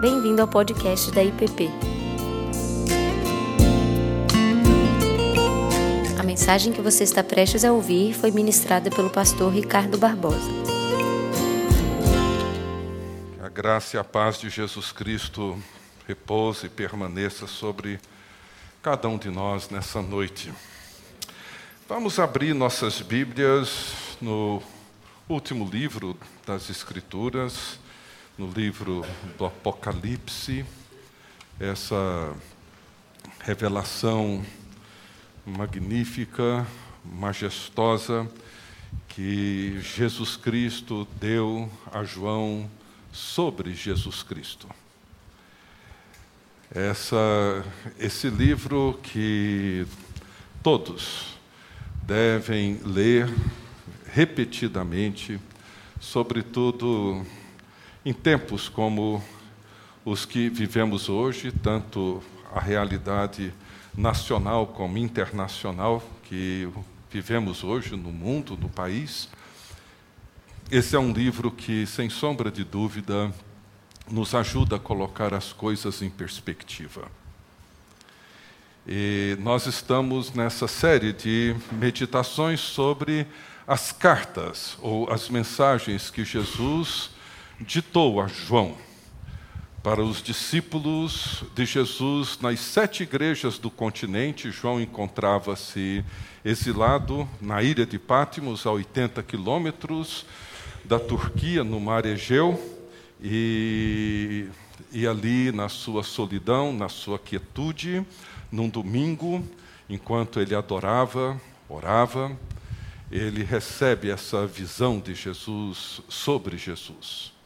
Bem-vindo ao podcast da IPP. A mensagem que você está prestes a ouvir foi ministrada pelo pastor Ricardo Barbosa. A graça e a paz de Jesus Cristo repouse e permaneça sobre cada um de nós nessa noite. Vamos abrir nossas Bíblias no último livro das Escrituras, no livro do Apocalipse, essa revelação magnífica, majestosa, que Jesus Cristo deu a João sobre Jesus Cristo. Essa, esse livro que todos devem ler repetidamente, sobretudo em tempos como os que vivemos hoje, tanto a realidade nacional como internacional que vivemos hoje no mundo, no país. Esse é um livro que, sem sombra de dúvida, nos ajuda a colocar as coisas em perspectiva. E nós estamos nessa série de meditações sobre as cartas ou as mensagens que Jesus ditou a João para os discípulos de Jesus nas sete igrejas do continente. João encontrava-se exilado na ilha de Pátimos, a 80 quilômetros da Turquia, no mar Egeu, e, e ali na sua solidão, na sua quietude, num domingo, enquanto ele adorava, orava, ele recebe essa visão de Jesus sobre Jesus.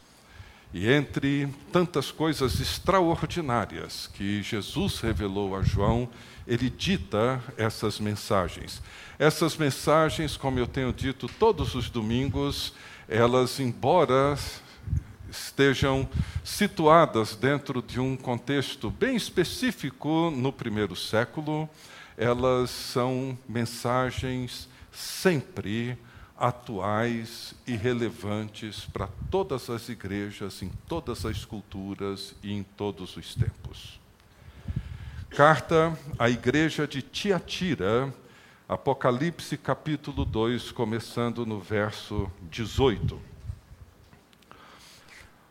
E entre tantas coisas extraordinárias que Jesus revelou a João, ele dita essas mensagens. Essas mensagens, como eu tenho dito todos os domingos, elas, embora estejam situadas dentro de um contexto bem específico no primeiro século, elas são mensagens sempre atuais e relevantes para todas as igrejas, em todas as culturas e em todos os tempos. Carta à igreja de Tiatira, Apocalipse capítulo 2, começando no verso 18.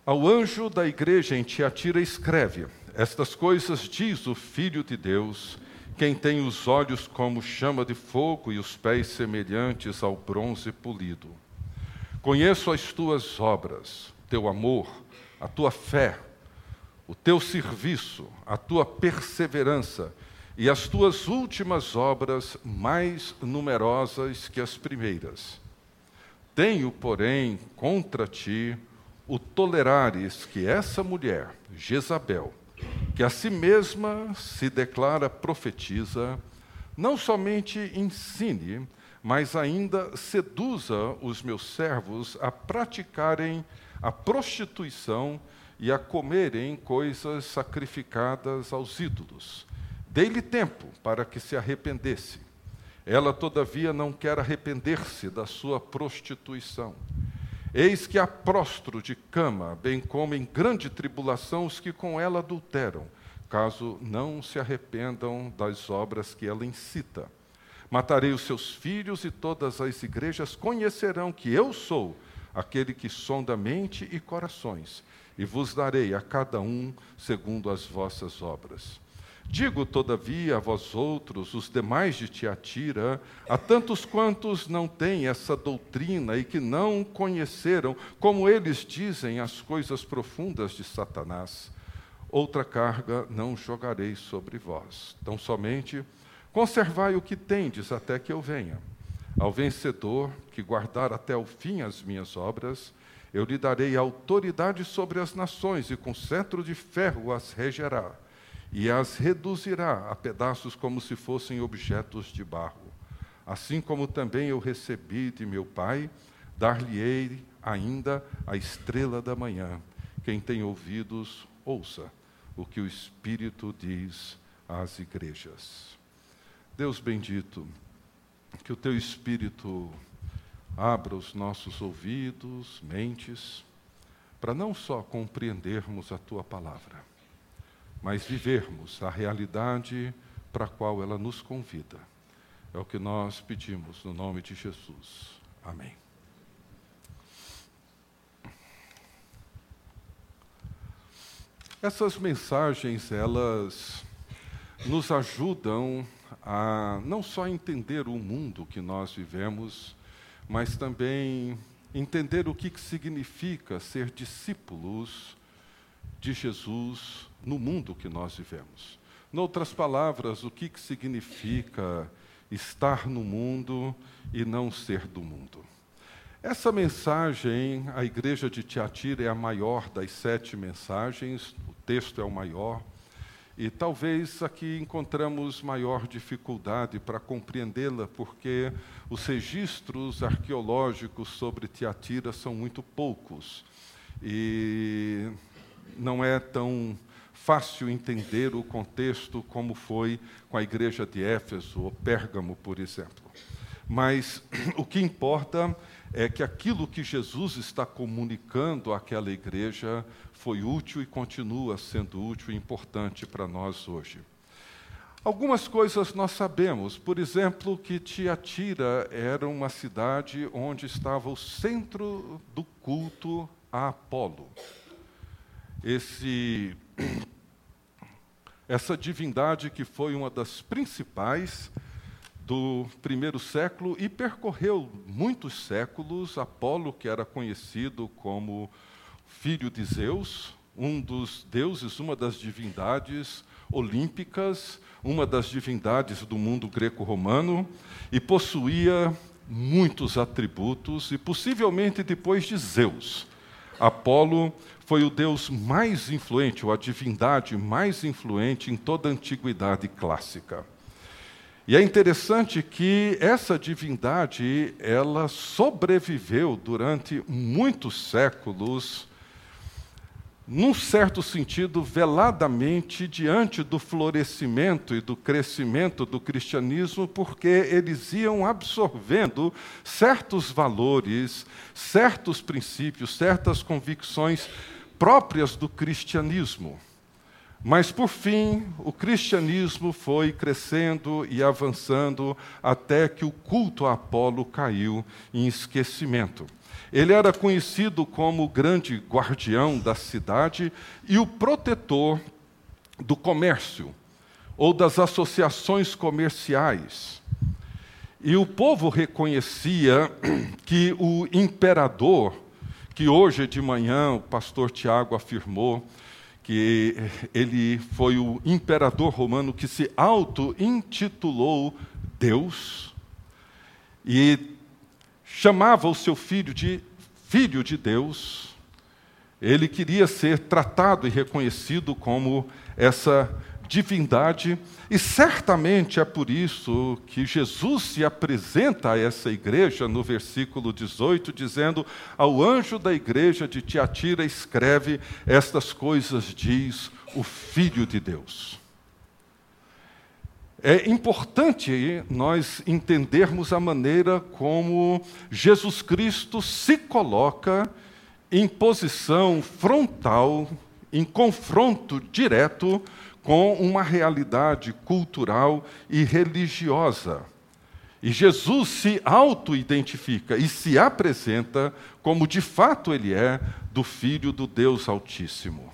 Ao anjo da igreja em Tiatira escreve: Estas coisas diz o Filho de Deus, quem tem os olhos como chama de fogo e os pés semelhantes ao bronze polido. Conheço as tuas obras, teu amor, a tua fé, o teu serviço, a tua perseverança e as tuas últimas obras mais numerosas que as primeiras. Tenho, porém, contra ti o tolerares que essa mulher, Jezabel, que a si mesma se declara profetiza, não somente ensine, mas ainda seduza os meus servos a praticarem a prostituição e a comerem coisas sacrificadas aos ídolos. Dei-lhe tempo para que se arrependesse. Ela, todavia, não quer arrepender-se da sua prostituição. Eis que há prostro de cama, bem como em grande tribulação os que com ela adulteram, caso não se arrependam das obras que ela incita. Matarei os seus filhos e todas as igrejas conhecerão que eu sou aquele que sonda mente e corações, e vos darei a cada um segundo as vossas obras. Digo, todavia, a vós outros, os demais de Tiatira, a tantos quantos não têm essa doutrina e que não conheceram, como eles dizem, as coisas profundas de Satanás, outra carga não jogarei sobre vós. Tão somente conservai o que tendes até que eu venha. Ao vencedor, que guardar até o fim as minhas obras, eu lhe darei autoridade sobre as nações, e com cetro de ferro as regerá e as reduzirá a pedaços como se fossem objetos de barro. Assim como também eu recebi de meu Pai, dar-lhe-ei ainda a estrela da manhã. Quem tem ouvidos, ouça o que o Espírito diz às igrejas. Deus bendito, que o teu Espírito abra os nossos ouvidos, mentes, para não só compreendermos a tua palavra, mas vivermos a realidade para a qual ela nos convida. É o que nós pedimos no nome de Jesus. Amém. Essas mensagens, elas nos ajudam a não só entender o mundo que nós vivemos, mas também entender o que significa ser discípulos de Jesus no mundo que nós vivemos. Em outras palavras, o que significa estar no mundo e não ser do mundo. Essa mensagem, a igreja de Tiatira é a maior das sete mensagens, o texto é o maior, e talvez aqui encontramos maior dificuldade para compreendê-la, porque os registros arqueológicos sobre Tiatira são muito poucos, e não é tão fácil entender o contexto como foi com a igreja de Éfeso ou Pérgamo, por exemplo. Mas o que importa é que aquilo que Jesus está comunicando àquela igreja foi útil e continua sendo útil e importante para nós hoje. Algumas coisas nós sabemos, por exemplo, que Tiatira era uma cidade onde estava o centro do culto a Apolo. Esse, essa divindade que foi uma das principais do primeiro século e percorreu muitos séculos. Apolo, que era conhecido como filho de Zeus, um dos deuses, uma das divindades olímpicas, uma das divindades do mundo greco-romano, e possuía muitos atributos, e possivelmente depois de Zeus. Apolo foi o deus mais influente, ou a divindade mais influente em toda a antiguidade clássica. E é interessante que essa divindade, ela sobreviveu durante muitos séculos, num certo sentido, veladamente diante do florescimento e do crescimento do cristianismo, porque eles iam absorvendo certos valores, certos princípios, certas convicções próprias do cristianismo. Mas, por fim, o cristianismo foi crescendo e avançando até que o culto a Apolo caiu em esquecimento. Ele era conhecido como o grande guardião da cidade e o protetor do comércio ou das associações comerciais. E o povo reconhecia que o imperador, que hoje de manhã o pastor Tiago afirmou, que ele foi o imperador romano que se auto-intitulou Deus e chamava o seu filho de filho de Deus. Ele queria ser tratado e reconhecido como essa divindade, e certamente é por isso que Jesus se apresenta a essa igreja no versículo 18, dizendo: Ao anjo da igreja de Tiatira escreve: Estas coisas diz o Filho de Deus. É importante nós entendermos a maneira como Jesus Cristo se coloca em posição frontal, em confronto direto com uma realidade cultural e religiosa. E Jesus se auto-identifica e se apresenta como de fato ele é, do Filho do Deus Altíssimo.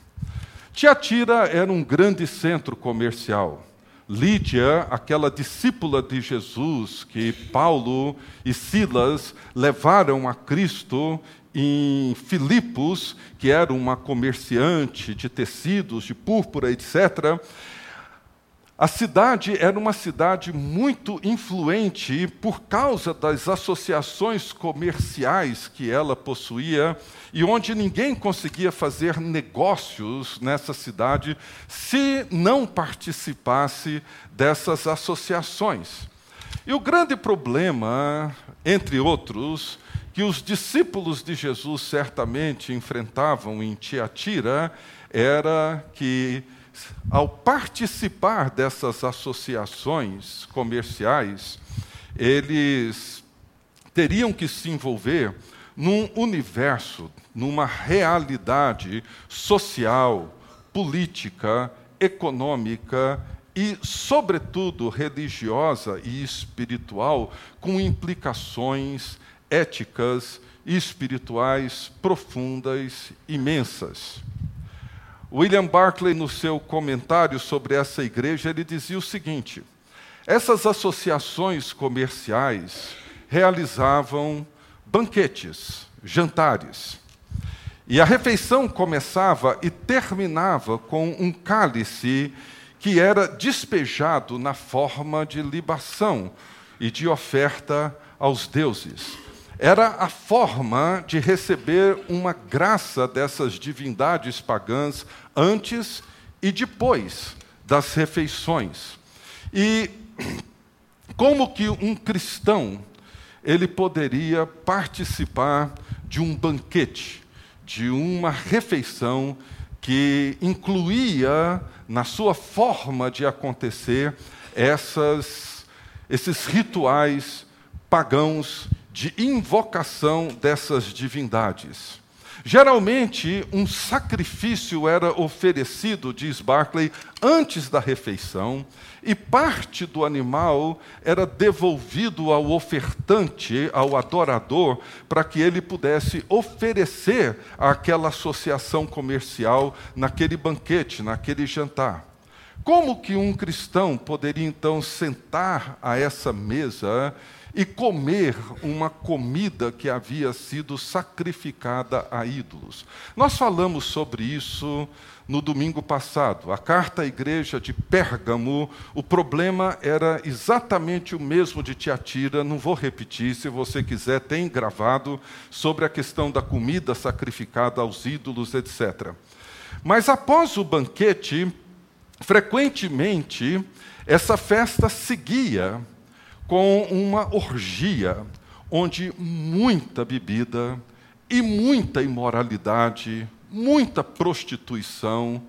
Tiatira era um grande centro comercial. Lídia, aquela discípula de Jesus que Paulo e Silas levaram a Cristo em Filipos, que era uma comerciante de tecidos, de púrpura, etc., a cidade era uma cidade muito influente por causa das associações comerciais que ela possuía e onde ninguém conseguia fazer negócios nessa cidade se não participasse dessas associações. E o grande problema, entre outros, que os discípulos de Jesus certamente enfrentavam em Tiatira era que, ao participar dessas associações comerciais, eles teriam que se envolver num universo, numa realidade social, política, econômica e, sobretudo, religiosa e espiritual, com implicações éticas e espirituais profundas, imensas. William Barclay, no seu comentário sobre essa igreja, ele dizia o seguinte: essas associações comerciais realizavam banquetes, jantares. E a refeição começava e terminava com um cálice que era despejado na forma de libação e de oferta aos deuses. Era a forma de receber uma graça dessas divindades pagãs antes e depois das refeições. E como que um cristão ele poderia participar de um banquete, de uma refeição que incluía na sua forma de acontecer essas, esses rituais pagãos de invocação dessas divindades. Geralmente, um sacrifício era oferecido, diz Barclay, antes da refeição, e parte do animal era devolvido ao ofertante, ao adorador, para que ele pudesse oferecer àquela associação comercial naquele banquete, naquele jantar. Como que um cristão poderia então sentar a essa mesa e comer uma comida que havia sido sacrificada a ídolos. Nós falamos sobre isso no domingo passado. A carta à igreja de Pérgamo, o problema era exatamente o mesmo de Tiatira, não vou repetir, se você quiser, tem gravado sobre a questão da comida sacrificada aos ídolos, etc. Mas após o banquete, frequentemente essa festa seguia com uma orgia, onde muita bebida e muita imoralidade, muita prostituição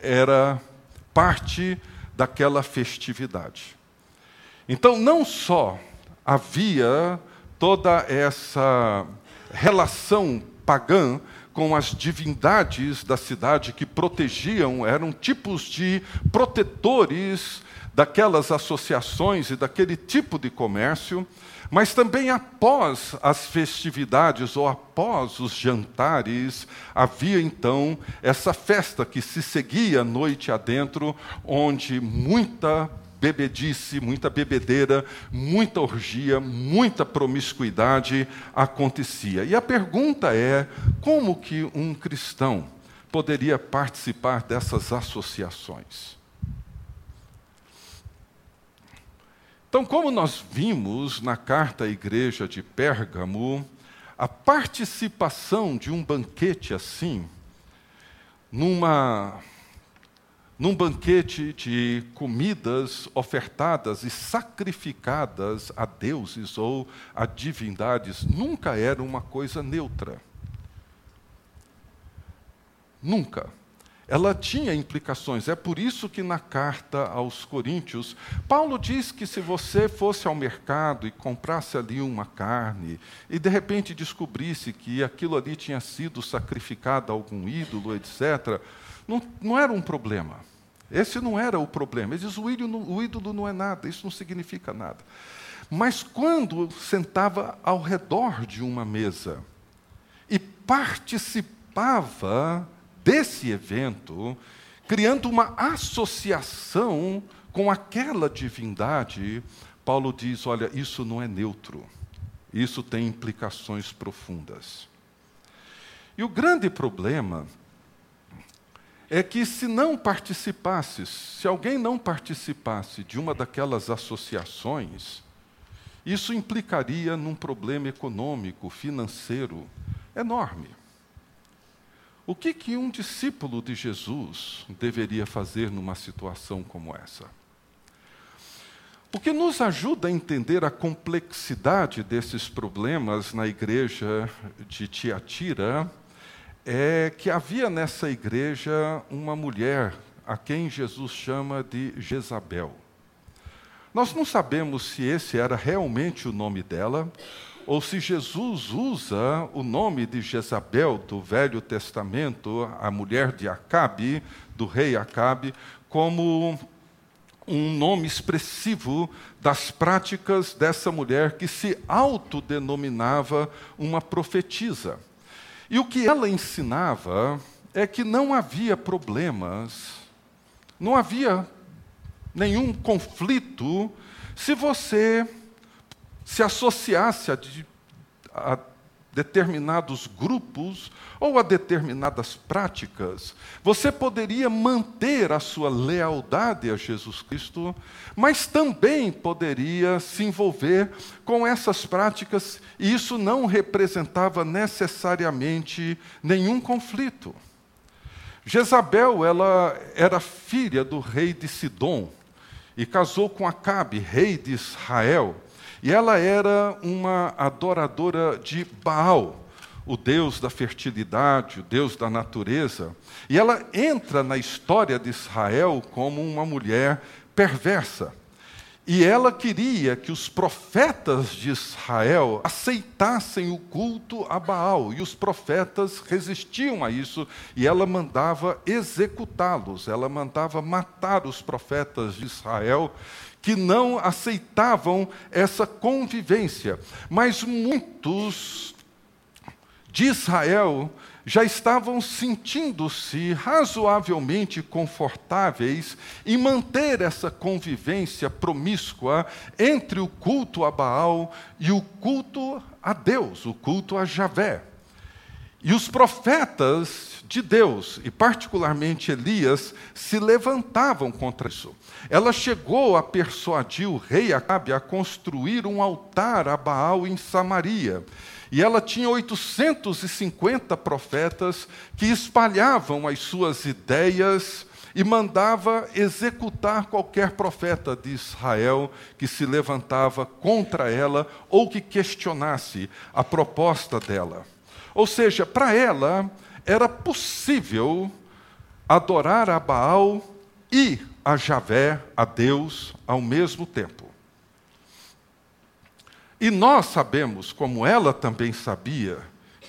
era parte daquela festividade. Então, não só havia toda essa relação pagã com as divindades da cidade que protegiam, eram tipos de protetores daquelas associações e daquele tipo de comércio, mas também após as festividades ou após os jantares, havia então essa festa que se seguia noite adentro, onde muita bebedice, muita bebedeira, muita orgia, muita promiscuidade acontecia. E a pergunta é: como que um cristão poderia participar dessas associações? Então, como nós vimos na carta à igreja de Pérgamo, a participação de um banquete assim, numa, num banquete de comidas ofertadas e sacrificadas a deuses ou a divindades, nunca era uma coisa neutra. Nunca ela tinha implicações. É por isso que na carta aos Coríntios, Paulo diz que se você fosse ao mercado e comprasse ali uma carne e de repente descobrisse que aquilo ali tinha sido sacrificado a algum ídolo, etc., não, não era um problema. Esse não era o problema. Ele diz: o ídolo, o ídolo não é nada, isso não significa nada. Mas quando sentava ao redor de uma mesa e participava desse evento, criando uma associação com aquela divindade, Paulo diz: olha, isso não é neutro, isso tem implicações profundas. E o grande problema é que se não participasse, se alguém não participasse de uma daquelas associações, isso implicaria num problema econômico, financeiro enorme. O que, que um discípulo de Jesus deveria fazer numa situação como essa? O que nos ajuda a entender a complexidade desses problemas na igreja de Tiatira é que havia nessa igreja uma mulher a quem Jesus chama de Jezabel. Nós não sabemos se esse era realmente o nome dela ou se Jesus usa o nome de Jezabel do Velho Testamento, a mulher de Acabe, do rei Acabe, como um nome expressivo das práticas dessa mulher que se autodenominava uma profetisa. E o que ela ensinava é que não havia problemas, não havia nenhum conflito se você se associasse a, a determinados grupos ou a determinadas práticas, você poderia manter a sua lealdade a Jesus Cristo, mas também poderia se envolver com essas práticas, e isso não representava necessariamente nenhum conflito. Jezabel, ela era filha do rei de Sidom e casou com Acabe, rei de Israel. E ela era uma adoradora de Baal, o deus da fertilidade, o deus da natureza. E ela entra na história de Israel como uma mulher perversa. E ela queria que os profetas de Israel aceitassem o culto a Baal, e os profetas resistiam a isso, e ela mandava executá-los, ela mandava matar os profetas de Israel que não aceitavam essa convivência. Mas muitos de Israel já estavam sentindo-se razoavelmente confortáveis em manter essa convivência promíscua entre o culto a Baal e o culto a Deus, o culto a Javé. E os profetas de Deus, e particularmente Elias, se levantavam contra isso. Ela chegou a persuadir o rei Acabe a construir um altar a Baal em Samaria. E ela tinha 850 profetas que espalhavam as suas ideias e mandava executar qualquer profeta de Israel que se levantava contra ela ou que questionasse a proposta dela. Ou seja, para ela era possível adorar a Baal e a Javé, a Deus, ao mesmo tempo. E nós sabemos, como ela também sabia,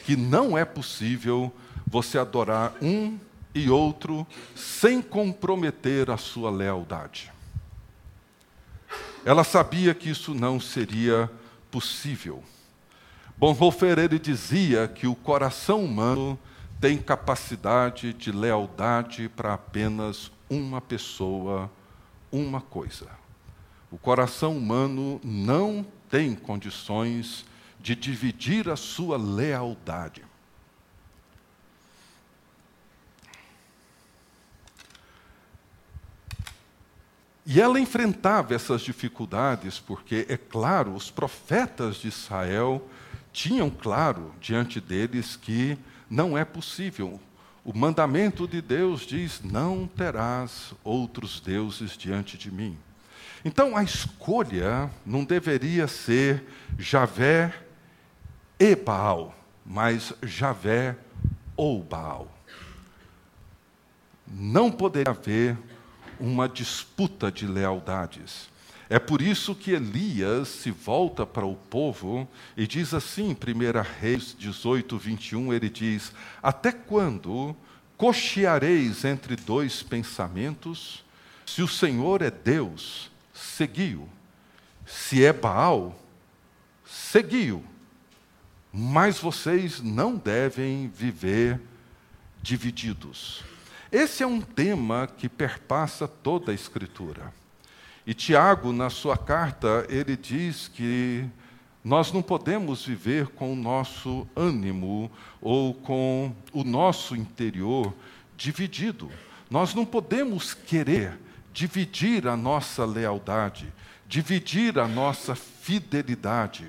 que não é possível você adorar um e outro sem comprometer a sua lealdade. Ela sabia que isso não seria possível. Bonhoeffer ele dizia que o coração humano tem capacidade de lealdade para apenas uma pessoa, uma coisa. O coração humano não tem condições de dividir a sua lealdade. E ela enfrentava essas dificuldades porque, é claro, os profetas de Israel tinham claro diante deles que não é possível. O mandamento de Deus diz: Não terás outros deuses diante de mim. Então a escolha não deveria ser Javé e Baal, mas Javé ou Baal. Não poderia haver uma disputa de lealdades. É por isso que Elias se volta para o povo e diz assim, em 1 Reis 18, 21, ele diz: Até quando cocheareis entre dois pensamentos? Se o Senhor é Deus, seguiu. Se é Baal, seguiu. Mas vocês não devem viver divididos. Esse é um tema que perpassa toda a Escritura. E Tiago, na sua carta, ele diz que nós não podemos viver com o nosso ânimo ou com o nosso interior dividido. Nós não podemos querer dividir a nossa lealdade, dividir a nossa fidelidade.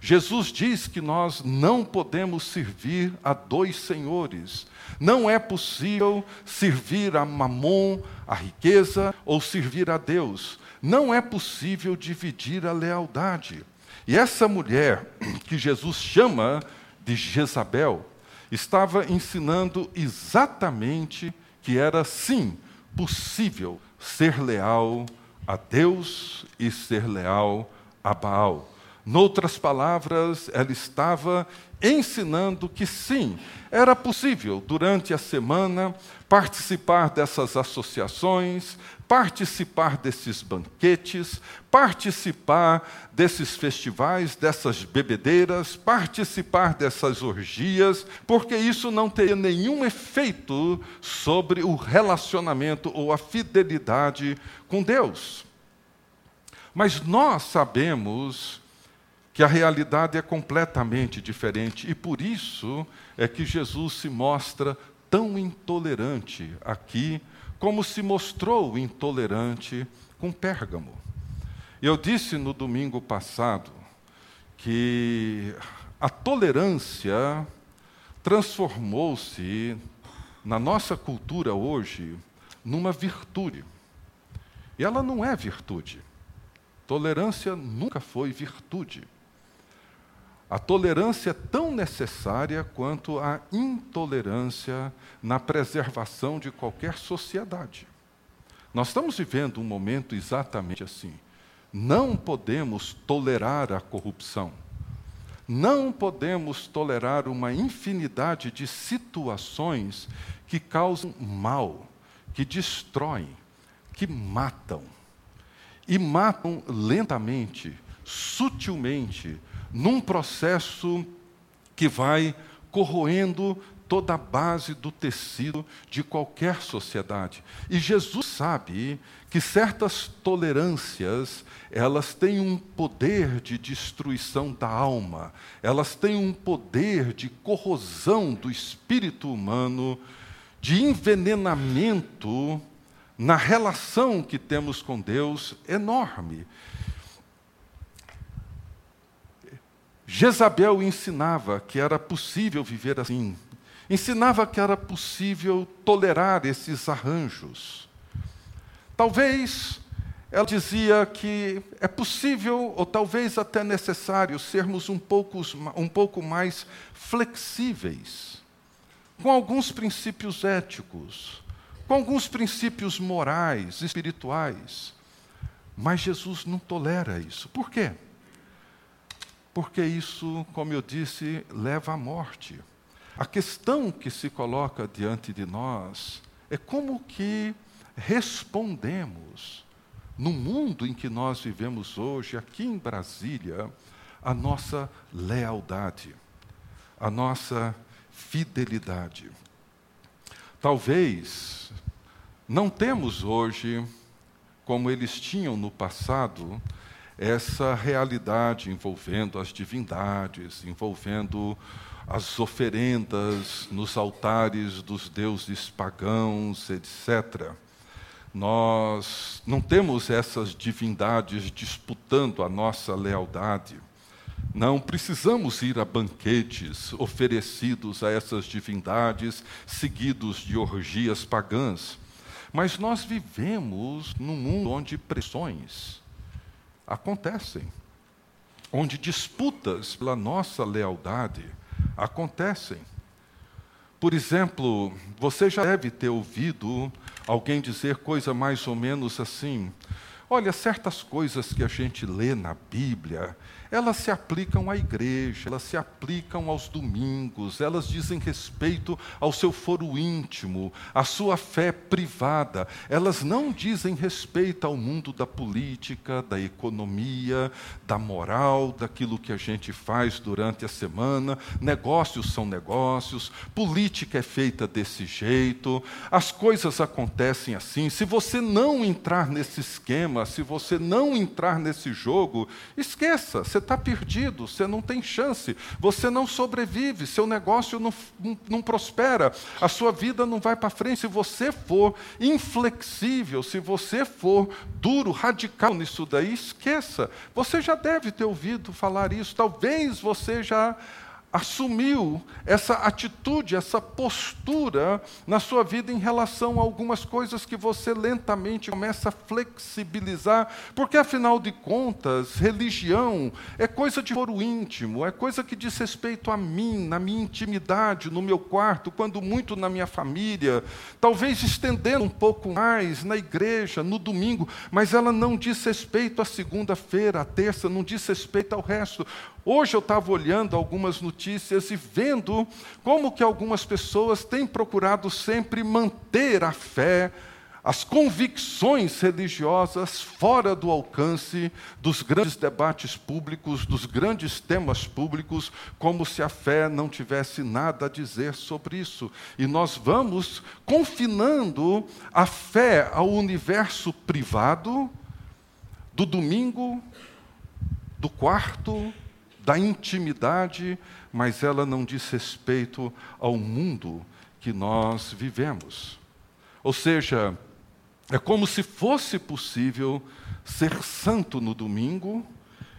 Jesus diz que nós não podemos servir a dois senhores. Não é possível servir a Mamon, a riqueza, ou servir a Deus. Não é possível dividir a lealdade. E essa mulher, que Jesus chama de Jezabel, estava ensinando exatamente que era sim possível ser leal a Deus e ser leal a Baal. Noutras palavras, ela estava ensinando que sim, era possível, durante a semana, participar dessas associações, participar desses banquetes, participar desses festivais, dessas bebedeiras, participar dessas orgias, porque isso não teria nenhum efeito sobre o relacionamento ou a fidelidade com Deus. Mas nós sabemos que a realidade é completamente diferente e por isso é que Jesus se mostra tão intolerante aqui, como se mostrou intolerante com Pérgamo. Eu disse no domingo passado que a tolerância transformou-se na nossa cultura hoje numa virtude. E ela não é virtude. Tolerância nunca foi virtude. A tolerância é tão necessária quanto a intolerância na preservação de qualquer sociedade. Nós estamos vivendo um momento exatamente assim. Não podemos tolerar a corrupção. Não podemos tolerar uma infinidade de situações que causam mal, que destroem, que matam. E matam lentamente, sutilmente, num processo que vai corroendo toda a base do tecido de qualquer sociedade. E Jesus sabe que certas tolerâncias, elas têm um poder de destruição da alma, elas têm um poder de corrosão do espírito humano, de envenenamento na relação que temos com Deus enorme. Jezabel ensinava que era possível viver assim, ensinava que era possível tolerar esses arranjos. Talvez ela dizia que é possível, ou talvez até necessário, sermos um pouco, um pouco mais flexíveis, com alguns princípios éticos, com alguns princípios morais, espirituais. Mas Jesus não tolera isso. Por quê? Porque isso, como eu disse, leva à morte. A questão que se coloca diante de nós é como que respondemos no mundo em que nós vivemos hoje, aqui em Brasília, a nossa lealdade, a nossa fidelidade. Talvez não temos hoje, como eles tinham no passado, essa realidade envolvendo as divindades, envolvendo as oferendas nos altares dos deuses pagãos, etc. Nós não temos essas divindades disputando a nossa lealdade. Não precisamos ir a banquetes oferecidos a essas divindades, seguidos de orgias pagãs. Mas nós vivemos num mundo onde pressões, acontecem, onde disputas pela nossa lealdade acontecem. Por exemplo, você já deve ter ouvido alguém dizer coisa mais ou menos assim: olha, certas coisas que a gente lê na Bíblia, elas se aplicam à igreja, elas se aplicam aos domingos, elas dizem respeito ao seu foro íntimo, à sua fé privada. Elas não dizem respeito ao mundo da política, da economia, da moral, daquilo que a gente faz durante a semana. Negócios são negócios, política é feita desse jeito, as coisas acontecem assim. Se você não entrar nesse esquema, se você não entrar nesse jogo, esqueça, você está perdido, você não tem chance, você não sobrevive, seu negócio não, não prospera, a sua vida não vai para frente. Se você for inflexível, se você for duro, radical nisso daí, esqueça. Você já deve ter ouvido falar isso, talvez você já assumiu essa atitude, essa postura na sua vida em relação a algumas coisas que você lentamente começa a flexibilizar, porque afinal de contas, religião é coisa de foro íntimo, é coisa que diz respeito a mim, na minha intimidade, no meu quarto, quando muito na minha família, talvez estendendo um pouco mais na igreja, no domingo, mas ela não diz respeito à segunda-feira, à terça, não diz respeito ao resto. Hoje eu estava olhando algumas notícias e vendo como que algumas pessoas têm procurado sempre manter a fé, as convicções religiosas fora do alcance dos grandes debates públicos, dos grandes temas públicos, como se a fé não tivesse nada a dizer sobre isso. E nós vamos confinando a fé ao universo privado, do domingo, do quarto, da intimidade, mas ela não diz respeito ao mundo que nós vivemos. Ou seja, é como se fosse possível ser santo no domingo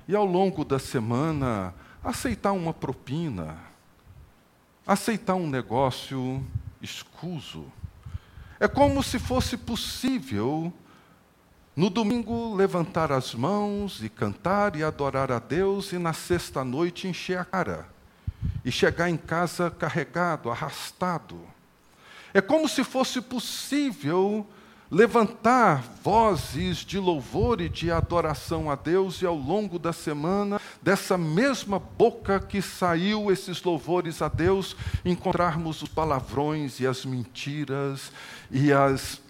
e ao longo da semana aceitar uma propina, aceitar um negócio escuso. É como se fosse possível no domingo, levantar as mãos e cantar e adorar a Deus, e na sexta-noite encher a cara e chegar em casa carregado, arrastado. É como se fosse possível levantar vozes de louvor e de adoração a Deus, e ao longo da semana, dessa mesma boca que saiu esses louvores a Deus, encontrarmos os palavrões e as mentiras e as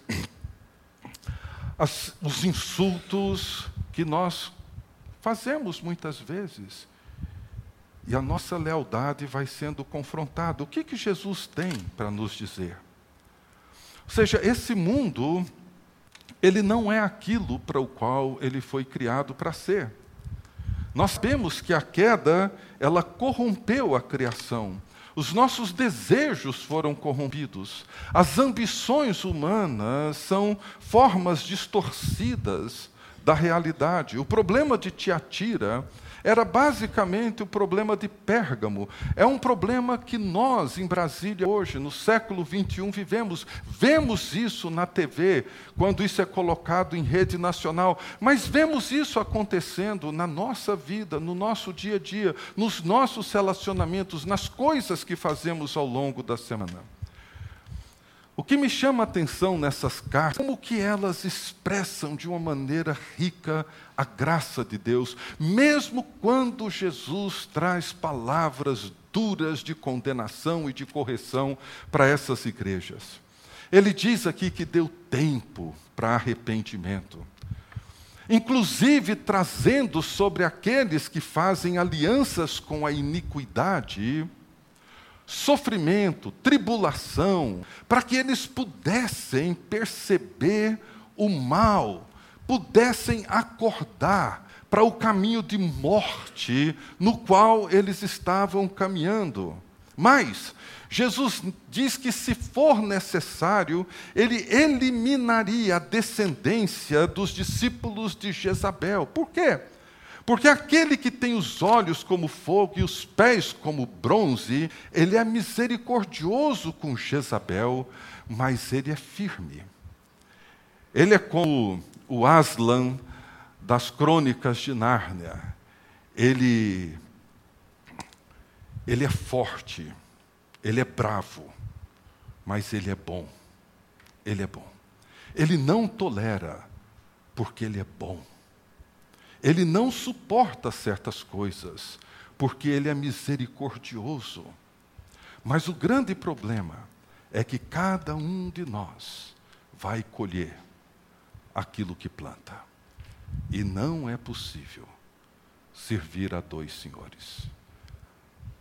as, os insultos que nós fazemos muitas vezes. E a nossa lealdade vai sendo confrontada. O que, que Jesus tem para nos dizer? Ou seja, esse mundo, ele não é aquilo para o qual ele foi criado para ser. Nós sabemos que a queda, ela corrompeu a criação. Os nossos desejos foram corrompidos. As ambições humanas são formas distorcidas da realidade. O problema de Tiatira era basicamente o problema de Pérgamo. É um problema que nós, em Brasília, hoje, no século XXI, vivemos. Vemos isso na TV, quando isso é colocado em rede nacional, mas vemos isso acontecendo na nossa vida, no nosso dia a dia, nos nossos relacionamentos, nas coisas que fazemos ao longo da semana. O que me chama a atenção nessas cartas, como que elas expressam de uma maneira rica a graça de Deus, mesmo quando Jesus traz palavras duras de condenação e de correção para essas igrejas. Ele diz aqui que deu tempo para arrependimento, inclusive trazendo sobre aqueles que fazem alianças com a iniquidade sofrimento, tribulação, para que eles pudessem perceber o mal, pudessem acordar para o caminho de morte no qual eles estavam caminhando. Mas Jesus diz que, se for necessário, ele eliminaria a descendência dos discípulos de Jezabel. Por quê? Porque aquele que tem os olhos como fogo e os pés como bronze, ele é misericordioso com Jezabel, mas ele é firme. Ele é como o Aslan das crônicas de Nárnia. Ele, ele é forte, ele é bravo, mas ele é bom. Ele é bom. Ele não tolera, porque ele é bom. Ele não suporta certas coisas, porque ele é misericordioso. Mas o grande problema é que cada um de nós vai colher aquilo que planta. E não é possível servir a dois senhores.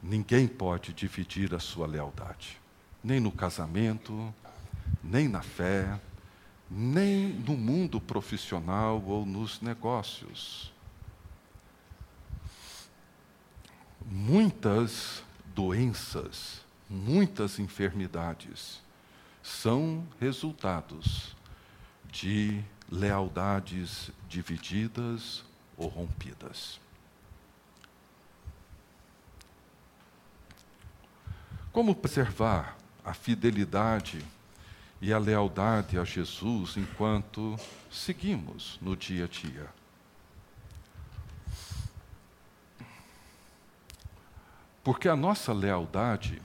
Ninguém pode dividir a sua lealdade, nem no casamento, nem na fé, nem no mundo profissional ou nos negócios. Muitas doenças, muitas enfermidades são resultados de lealdades divididas ou rompidas. Como preservar a fidelidade e a lealdade a Jesus enquanto seguimos no dia a dia? Porque a nossa lealdade,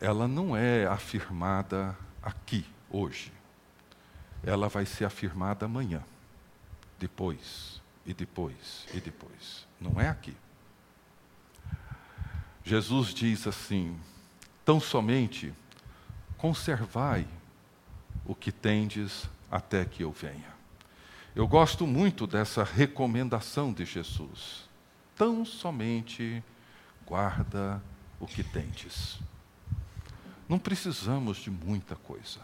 ela não é afirmada aqui, hoje. Ela vai ser afirmada amanhã, depois, e depois, e depois. Não é aqui. Jesus diz assim: tão somente conservai o que tendes até que eu venha. Eu gosto muito dessa recomendação de Jesus. Tão somente guarda o que tendes. Não precisamos de muita coisa.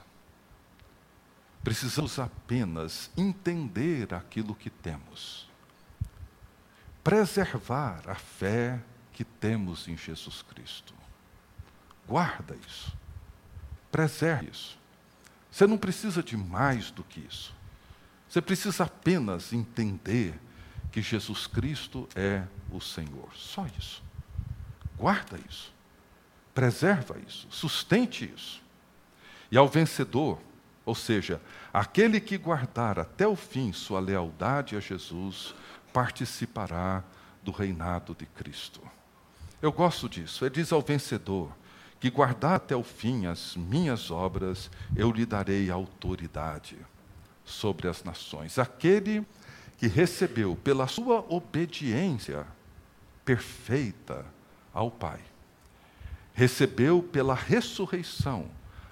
Precisamos apenas entender aquilo que temos. Preservar a fé que temos em Jesus Cristo. Guarda isso. Preserve isso. Você não precisa de mais do que isso. Você precisa apenas entender que Jesus Cristo é o Senhor. Só isso. Guarda isso. Preserva isso. Sustente isso. E ao vencedor, ou seja, aquele que guardar até o fim sua lealdade a Jesus, participará do reinado de Cristo. Eu gosto disso. Ele diz ao vencedor: que guardar até o fim as minhas obras, eu lhe darei autoridade sobre as nações. Aquele que recebeu pela sua obediência perfeita ao Pai, recebeu pela ressurreição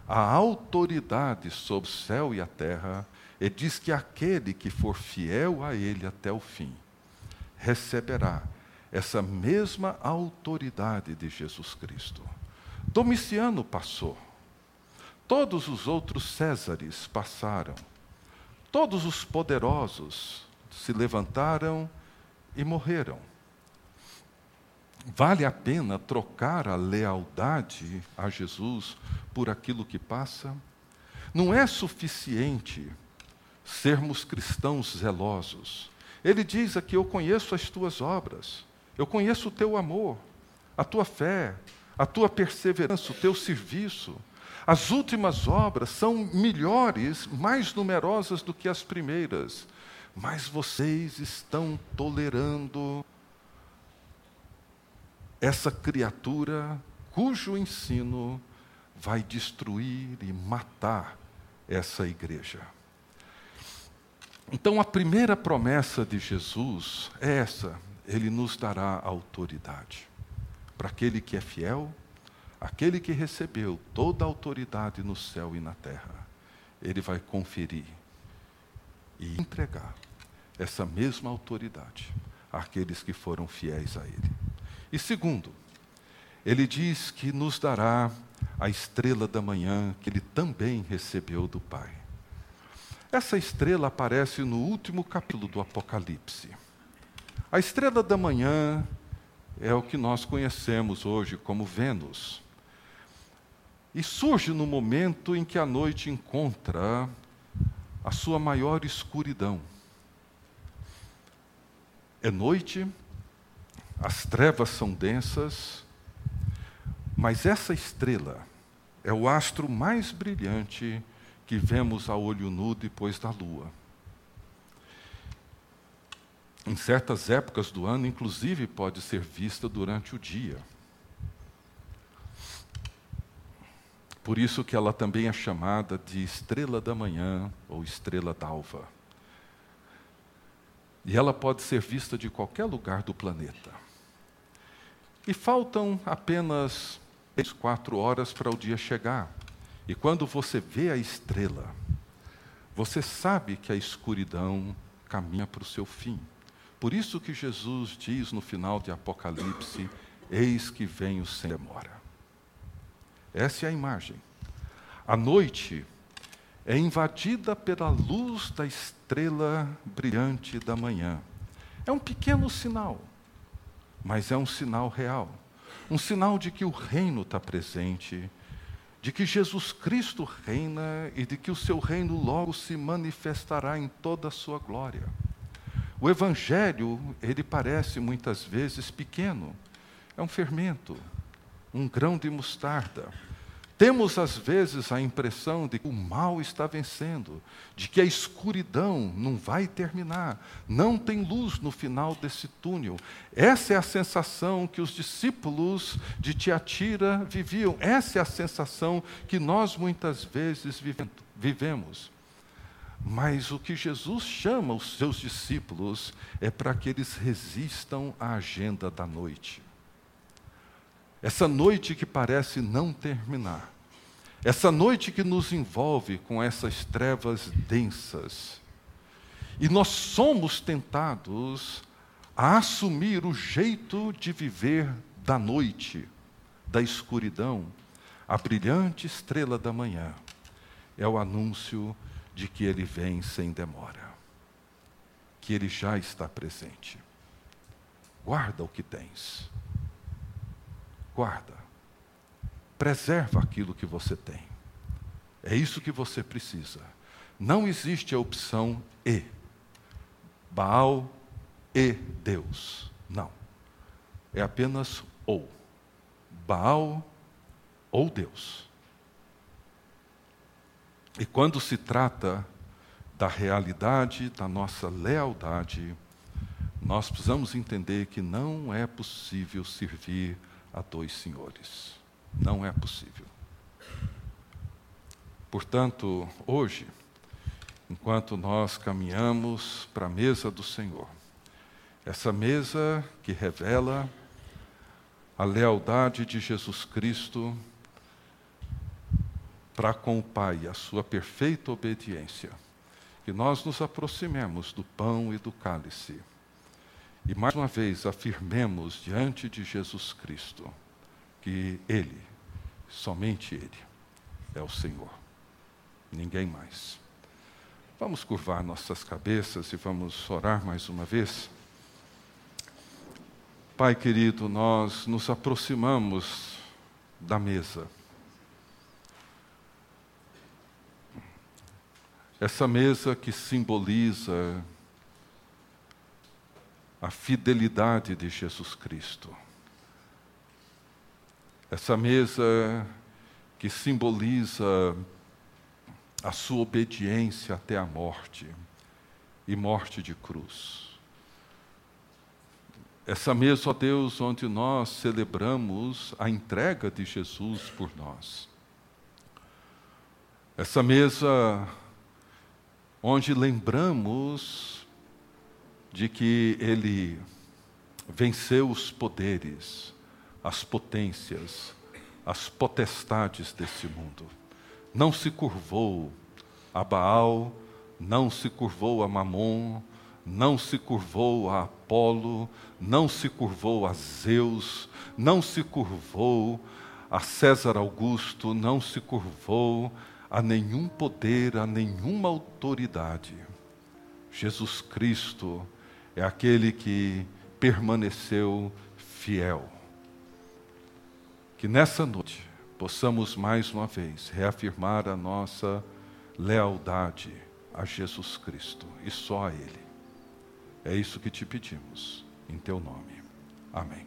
a autoridade sobre o céu e a terra, e diz que aquele que for fiel a Ele até o fim, receberá essa mesma autoridade de Jesus Cristo. Domiciano passou, todos os outros Césares passaram, todos os poderosos se levantaram e morreram. Vale a pena trocar a lealdade a Jesus por aquilo que passa? Não é suficiente sermos cristãos zelosos. Ele diz aqui: Eu conheço as tuas obras, eu conheço o teu amor, a tua fé, a tua perseverança, o teu serviço. As últimas obras são melhores, mais numerosas do que as primeiras, mas vocês estão tolerando essa criatura cujo ensino vai destruir e matar essa igreja. Então, a primeira promessa de Jesus é essa: Ele nos dará autoridade para aquele que é fiel, aquele que recebeu toda a autoridade no céu e na terra, ele vai conferir e entregar essa mesma autoridade àqueles que foram fiéis a ele. E segundo, ele diz que nos dará a estrela da manhã que ele também recebeu do Pai. Essa estrela aparece no último capítulo do Apocalipse. A estrela da manhã é o que nós conhecemos hoje como Vênus. E surge no momento em que a noite encontra a sua maior escuridão. É noite, as trevas são densas, mas essa estrela é o astro mais brilhante que vemos a olho nu depois da lua. Em certas épocas do ano, inclusive, pode ser vista durante o dia. Por isso que ela também é chamada de estrela da manhã ou estrela d'alva. E ela pode ser vista de qualquer lugar do planeta. E faltam apenas três, quatro horas para o dia chegar. E quando você vê a estrela, você sabe que a escuridão caminha para o seu fim. Por isso que Jesus diz no final de Apocalipse: Eis que venho sem demora. Essa é a imagem. A noite é invadida pela luz da estrela brilhante da manhã. É um pequeno sinal, mas é um sinal real. Um sinal de que o reino está presente, de que Jesus Cristo reina e de que o seu reino logo se manifestará em toda a sua glória. O evangelho, ele parece muitas vezes pequeno. É um fermento, um grão de mostarda. Temos às vezes a impressão de que o mal está vencendo, de que a escuridão não vai terminar, não tem luz no final desse túnel. Essa é a sensação que os discípulos de Tiatira viviam, essa é a sensação que nós muitas vezes vivemos. Mas o que Jesus chama os seus discípulos é para que eles resistam à agenda da noite. Essa noite que parece não terminar. Essa noite que nos envolve com essas trevas densas. E nós somos tentados a assumir o jeito de viver da noite, da escuridão, a brilhante estrela da manhã. É o anúncio que ele vem sem demora, que ele já está presente. Guarda o que tens. Guarda. Preserva aquilo que você tem. É isso que você precisa. Não existe a opção e. Baal e Deus. Não. É apenas ou. Baal ou Deus. E quando se trata da realidade da nossa lealdade, nós precisamos entender que não é possível servir a dois senhores. Não é possível. Portanto, hoje, enquanto nós caminhamos para a mesa do Senhor, essa mesa que revela a lealdade de Jesus Cristo para com o Pai, a sua perfeita obediência, que nós nos aproximemos do pão e do cálice e mais uma vez afirmemos diante de Jesus Cristo que Ele, somente Ele, é o Senhor, ninguém mais. Vamos curvar nossas cabeças e vamos orar mais uma vez. Pai querido, nós nos aproximamos da mesa. Essa mesa que simboliza a fidelidade de Jesus Cristo. Essa mesa que simboliza a sua obediência até a morte e morte de cruz. Essa mesa, ó Deus, onde nós celebramos a entrega de Jesus por nós. Essa mesa onde lembramos de que ele venceu os poderes, as potências, as potestades desse mundo. Não se curvou a Baal, não se curvou a Mamon, não se curvou a Apolo, não se curvou a Zeus, não se curvou a César Augusto, não se curvou a nenhum poder, a nenhuma autoridade. Jesus Cristo é aquele que permaneceu fiel. Que nessa noite possamos mais uma vez reafirmar a nossa lealdade a Jesus Cristo e só a Ele. É isso que te pedimos, em Teu nome. Amém.